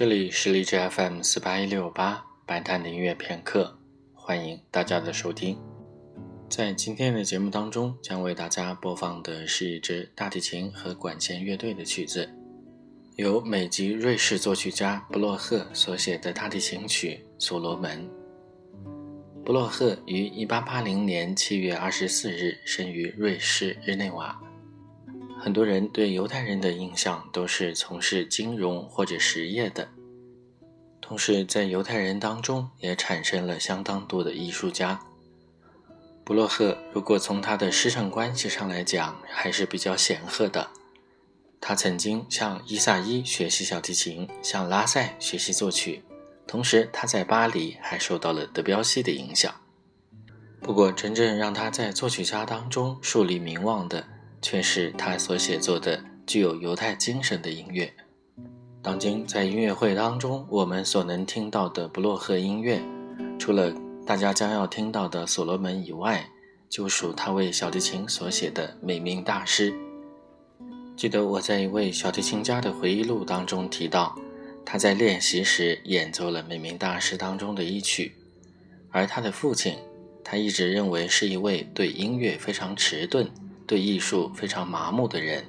这里是荔枝 FM 四八一六八白谈的音乐片刻，欢迎大家的收听。在今天的节目当中，将为大家播放的是一支大提琴和管弦乐队的曲子，由美籍瑞士作曲家布洛赫所写的大提琴曲《所罗门》。布洛赫于1880年7月24日生于瑞士日内瓦。很多人对犹太人的印象都是从事金融或者实业的，同时在犹太人当中也产生了相当多的艺术家。布洛赫如果从他的师承关系上来讲，还是比较显赫的。他曾经向伊萨伊学习小提琴，向拉塞学习作曲，同时他在巴黎还受到了德彪西的影响。不过，真正让他在作曲家当中树立名望的。却是他所写作的具有犹太精神的音乐。当今在音乐会当中，我们所能听到的布洛赫音乐，除了大家将要听到的所罗门以外，就属他为小提琴所写的美名大师。记得我在一位小提琴家的回忆录当中提到，他在练习时演奏了美名大师当中的一曲，而他的父亲，他一直认为是一位对音乐非常迟钝。对艺术非常麻木的人，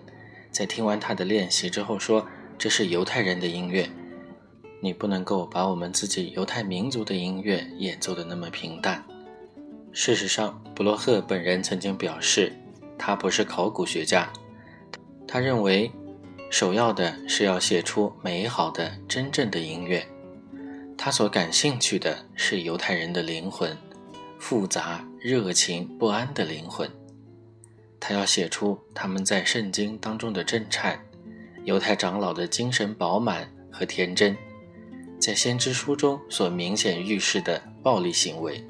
在听完他的练习之后说：“这是犹太人的音乐，你不能够把我们自己犹太民族的音乐演奏的那么平淡。”事实上，布洛赫本人曾经表示，他不是考古学家，他认为首要的是要写出美好的、真正的音乐。他所感兴趣的是犹太人的灵魂，复杂、热情、不安的灵魂。他要写出他们在圣经当中的震颤，犹太长老的精神饱满和天真，在先知书中所明显预示的暴力行为。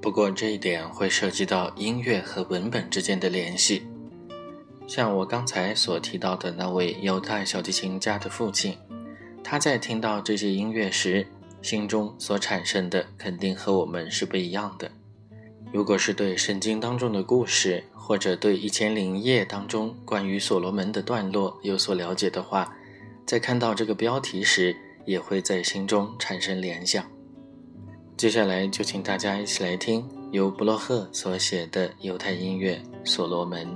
不过这一点会涉及到音乐和文本之间的联系。像我刚才所提到的那位犹太小提琴家的父亲，他在听到这些音乐时，心中所产生的肯定和我们是不一样的。如果是对圣经当中的故事，或者对《一千零一夜》当中关于所罗门的段落有所了解的话，在看到这个标题时，也会在心中产生联想。接下来就请大家一起来听由布洛赫所写的犹太音乐《所罗门》。